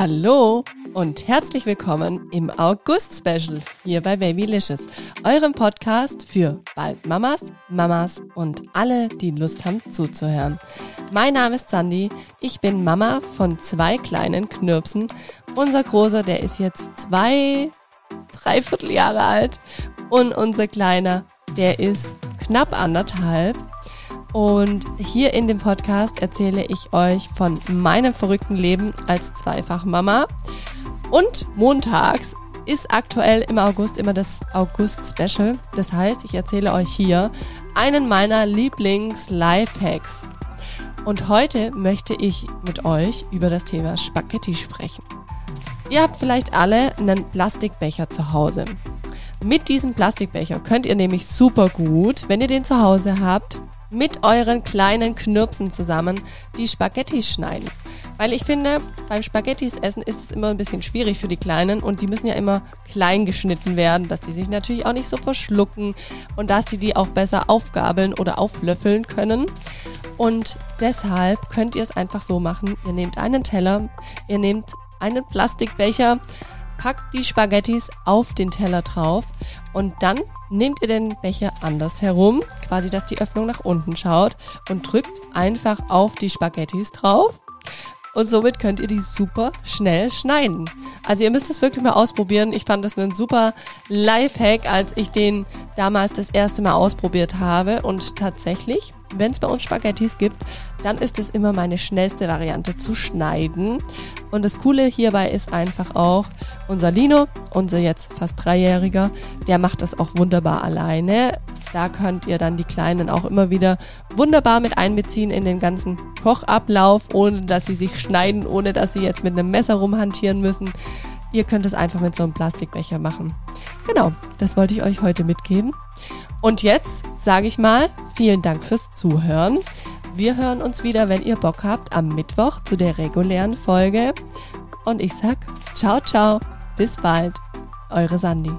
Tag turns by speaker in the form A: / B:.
A: Hallo und herzlich willkommen im August-Special hier bei Babylicious, eurem Podcast für bald Mamas, Mamas und alle, die Lust haben zuzuhören. Mein Name ist Sandy, ich bin Mama von zwei kleinen Knirpsen. Unser Großer, der ist jetzt zwei, dreiviertel Jahre alt und unser Kleiner, der ist knapp anderthalb. Und hier in dem Podcast erzähle ich euch von meinem verrückten Leben als Zweifachmama. Und montags ist aktuell im August immer das August-Special. Das heißt, ich erzähle euch hier einen meiner Lieblings-Lifehacks. Und heute möchte ich mit euch über das Thema Spaghetti sprechen. Ihr habt vielleicht alle einen Plastikbecher zu Hause. Mit diesem Plastikbecher könnt ihr nämlich super gut, wenn ihr den zu Hause habt, mit euren kleinen Knirpsen zusammen die Spaghetti schneiden. Weil ich finde, beim Spaghettis essen ist es immer ein bisschen schwierig für die Kleinen und die müssen ja immer klein geschnitten werden, dass die sich natürlich auch nicht so verschlucken und dass sie die auch besser aufgabeln oder auflöffeln können. Und deshalb könnt ihr es einfach so machen. Ihr nehmt einen Teller, ihr nehmt einen Plastikbecher, packt die Spaghettis auf den Teller drauf und dann nehmt ihr den Becher anders herum, quasi dass die Öffnung nach unten schaut und drückt einfach auf die Spaghettis drauf. Und somit könnt ihr die super schnell schneiden. Also ihr müsst es wirklich mal ausprobieren. Ich fand das einen super Lifehack, als ich den damals das erste Mal ausprobiert habe. Und tatsächlich wenn es bei uns Spaghettis gibt, dann ist es immer meine schnellste Variante zu schneiden. Und das Coole hierbei ist einfach auch, unser Lino, unser jetzt fast Dreijähriger, der macht das auch wunderbar alleine. Da könnt ihr dann die Kleinen auch immer wieder wunderbar mit einbeziehen in den ganzen Kochablauf, ohne dass sie sich schneiden, ohne dass sie jetzt mit einem Messer rumhantieren müssen. Ihr könnt es einfach mit so einem Plastikbecher machen. Genau, das wollte ich euch heute mitgeben. Und jetzt sage ich mal, vielen Dank fürs Zuhören. Wir hören uns wieder, wenn ihr Bock habt, am Mittwoch zu der regulären Folge. Und ich sag ciao, ciao, bis bald, eure Sandy.